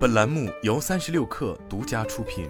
本栏目由三十六氪独家出品。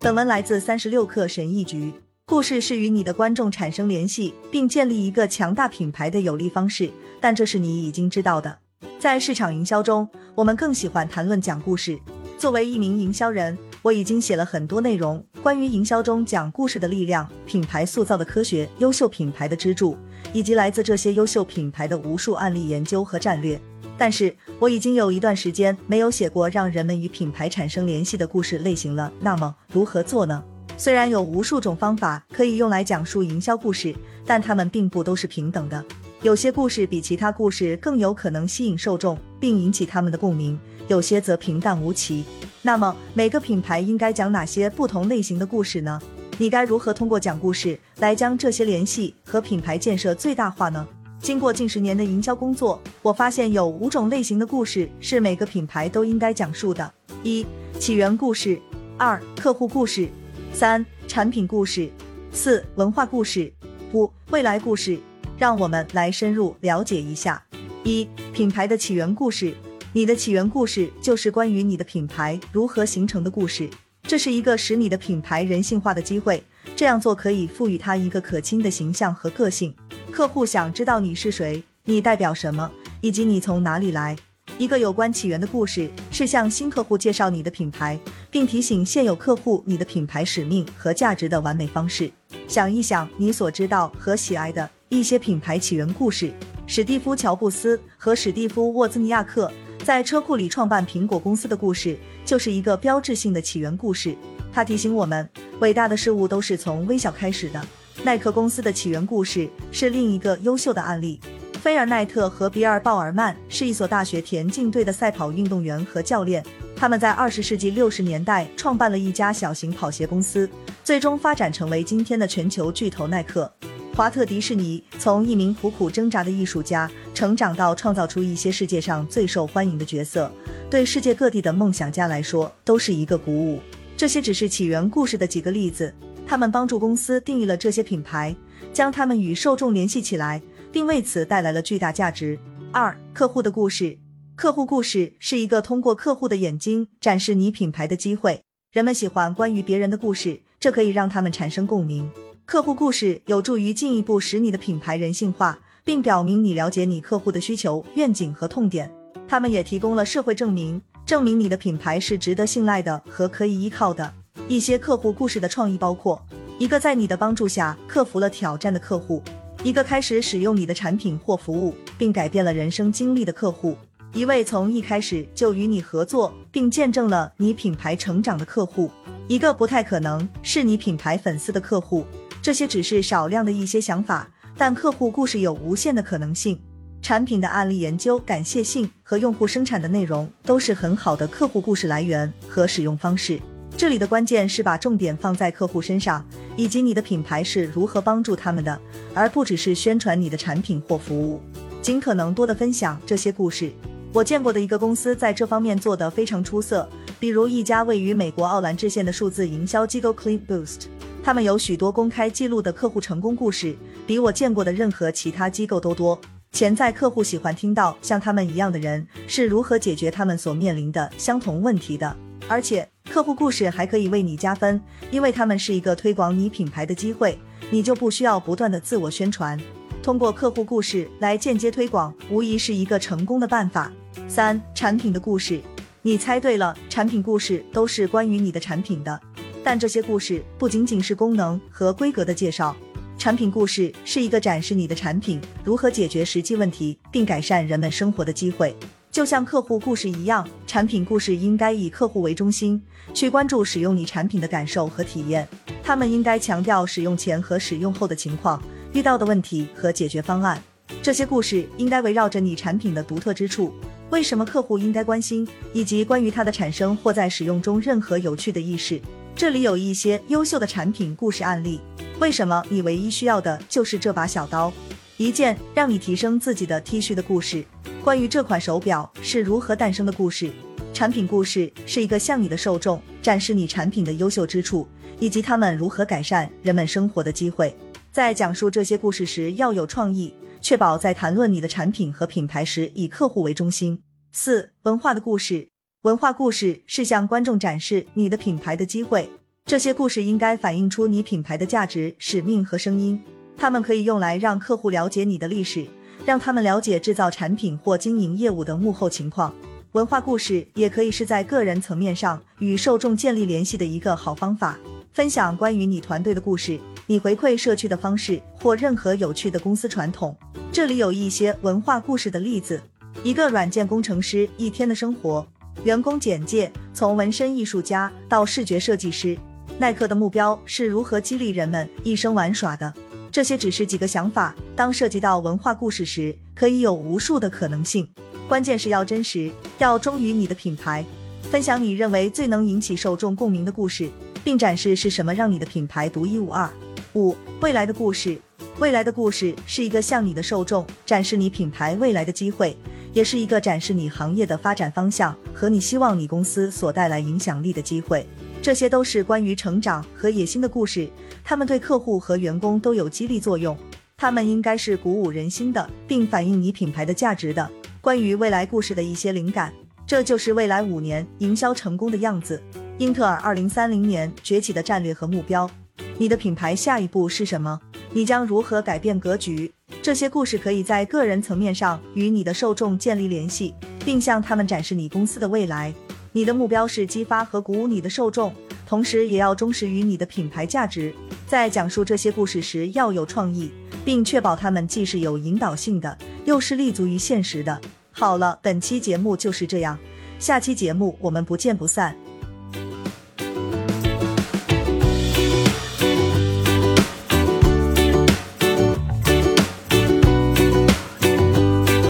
本文来自三十六氪神译局。故事是与你的观众产生联系，并建立一个强大品牌的有力方式，但这是你已经知道的。在市场营销中，我们更喜欢谈论讲故事。作为一名营销人，我已经写了很多内容，关于营销中讲故事的力量、品牌塑造的科学、优秀品牌的支柱，以及来自这些优秀品牌的无数案例研究和战略。但是，我已经有一段时间没有写过让人们与品牌产生联系的故事类型了。那么，如何做呢？虽然有无数种方法可以用来讲述营销故事，但它们并不都是平等的。有些故事比其他故事更有可能吸引受众，并引起他们的共鸣；有些则平淡无奇。那么，每个品牌应该讲哪些不同类型的故事呢？你该如何通过讲故事来将这些联系和品牌建设最大化呢？经过近十年的营销工作，我发现有五种类型的故事是每个品牌都应该讲述的：一、起源故事；二、客户故事。三、产品故事；四、文化故事；五、未来故事。让我们来深入了解一下。一、品牌的起源故事。你的起源故事就是关于你的品牌如何形成的故事。这是一个使你的品牌人性化的机会。这样做可以赋予它一个可亲的形象和个性。客户想知道你是谁，你代表什么，以及你从哪里来。一个有关起源的故事是向新客户介绍你的品牌，并提醒现有客户你的品牌使命和价值的完美方式。想一想你所知道和喜爱的一些品牌起源故事。史蒂夫·乔布斯和史蒂夫·沃兹尼亚克在车库里创办苹果公司的故事，就是一个标志性的起源故事。它提醒我们，伟大的事物都是从微小开始的。耐克公司的起源故事是另一个优秀的案例。菲尔奈特和比尔鲍尔曼是一所大学田径队的赛跑运动员和教练。他们在二十世纪六十年代创办了一家小型跑鞋公司，最终发展成为今天的全球巨头耐克。华特迪士尼从一名苦苦挣扎的艺术家成长到创造出一些世界上最受欢迎的角色，对世界各地的梦想家来说都是一个鼓舞。这些只是起源故事的几个例子，他们帮助公司定义了这些品牌，将他们与受众联系起来。并为此带来了巨大价值。二、客户的故事。客户故事是一个通过客户的眼睛展示你品牌的机会。人们喜欢关于别人的故事，这可以让他们产生共鸣。客户故事有助于进一步使你的品牌人性化，并表明你了解你客户的需求、愿景和痛点。他们也提供了社会证明，证明你的品牌是值得信赖的和可以依靠的。一些客户故事的创意包括：一个在你的帮助下克服了挑战的客户。一个开始使用你的产品或服务并改变了人生经历的客户，一位从一开始就与你合作并见证了你品牌成长的客户，一个不太可能是你品牌粉丝的客户。这些只是少量的一些想法，但客户故事有无限的可能性。产品的案例研究、感谢信和用户生产的内容都是很好的客户故事来源和使用方式。这里的关键是把重点放在客户身上，以及你的品牌是如何帮助他们的，而不只是宣传你的产品或服务。尽可能多的分享这些故事。我见过的一个公司在这方面做得非常出色，比如一家位于美国奥兰治县的数字营销机构 Clean Boost，他们有许多公开记录的客户成功故事，比我见过的任何其他机构都多。潜在客户喜欢听到像他们一样的人是如何解决他们所面临的相同问题的，而且。客户故事还可以为你加分，因为他们是一个推广你品牌的机会，你就不需要不断的自我宣传。通过客户故事来间接推广，无疑是一个成功的办法。三、产品的故事，你猜对了，产品故事都是关于你的产品的，但这些故事不仅仅是功能和规格的介绍，产品故事是一个展示你的产品如何解决实际问题并改善人们生活的机会。就像客户故事一样，产品故事应该以客户为中心，去关注使用你产品的感受和体验。他们应该强调使用前和使用后的情况、遇到的问题和解决方案。这些故事应该围绕着你产品的独特之处，为什么客户应该关心，以及关于它的产生或在使用中任何有趣的意识。这里有一些优秀的产品故事案例。为什么你唯一需要的就是这把小刀？一件让你提升自己的 T 恤的故事。关于这款手表是如何诞生的故事，产品故事是一个向你的受众展示你产品的优秀之处，以及他们如何改善人们生活的机会。在讲述这些故事时要有创意，确保在谈论你的产品和品牌时以客户为中心。四、文化的故事，文化故事是向观众展示你的品牌的机会。这些故事应该反映出你品牌的价值、使命和声音。他们可以用来让客户了解你的历史，让他们了解制造产品或经营业务的幕后情况。文化故事也可以是在个人层面上与受众建立联系的一个好方法。分享关于你团队的故事，你回馈社区的方式，或任何有趣的公司传统。这里有一些文化故事的例子：一个软件工程师一天的生活，员工简介，从纹身艺术家到视觉设计师。耐克的目标是如何激励人们一生玩耍的？这些只是几个想法。当涉及到文化故事时，可以有无数的可能性。关键是要真实，要忠于你的品牌。分享你认为最能引起受众共鸣的故事，并展示是什么让你的品牌独一无二。五、未来的故事。未来的故事是一个向你的受众展示你品牌未来的机会，也是一个展示你行业的发展方向和你希望你公司所带来影响力的机会。这些都是关于成长和野心的故事，他们对客户和员工都有激励作用。他们应该是鼓舞人心的，并反映你品牌的价值的。关于未来故事的一些灵感，这就是未来五年营销成功的样子。英特尔二零三零年崛起的战略和目标。你的品牌下一步是什么？你将如何改变格局？这些故事可以在个人层面上与你的受众建立联系，并向他们展示你公司的未来。你的目标是激发和鼓舞你的受众，同时也要忠实于你的品牌价值。在讲述这些故事时要有创意，并确保他们既是有引导性的，又是立足于现实的。好了，本期节目就是这样，下期节目我们不见不散。